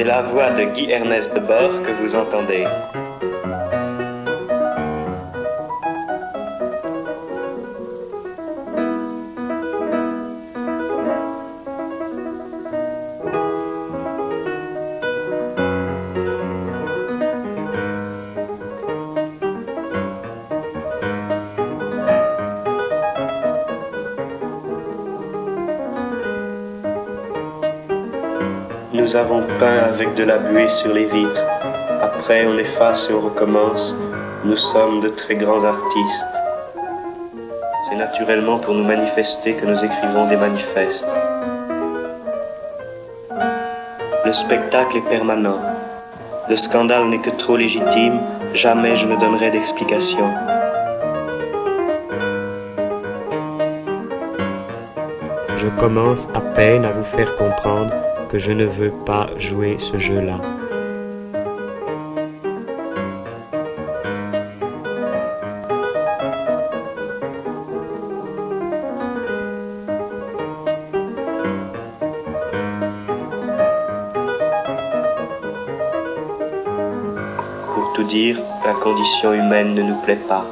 C'est la voix de Guy Ernest de Bord que vous entendez. Nous avons peint avec de la buée sur les vitres. Après, on efface et on recommence. Nous sommes de très grands artistes. C'est naturellement pour nous manifester que nous écrivons des manifestes. Le spectacle est permanent. Le scandale n'est que trop légitime. Jamais je ne donnerai d'explication. Je commence à peine à vous faire comprendre que je ne veux pas jouer ce jeu-là. Pour tout dire, la condition humaine ne nous plaît pas.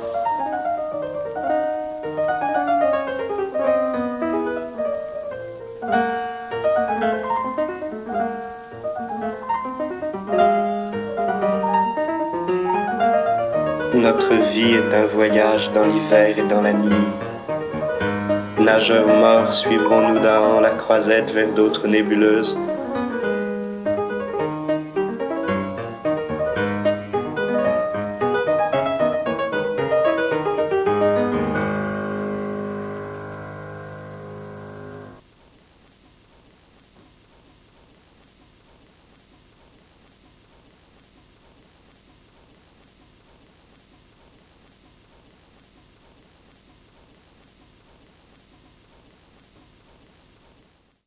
Notre vie est un voyage dans l'hiver et dans la nuit. Nageurs morts, suivrons-nous d'Ahan la croisette vers d'autres nébuleuses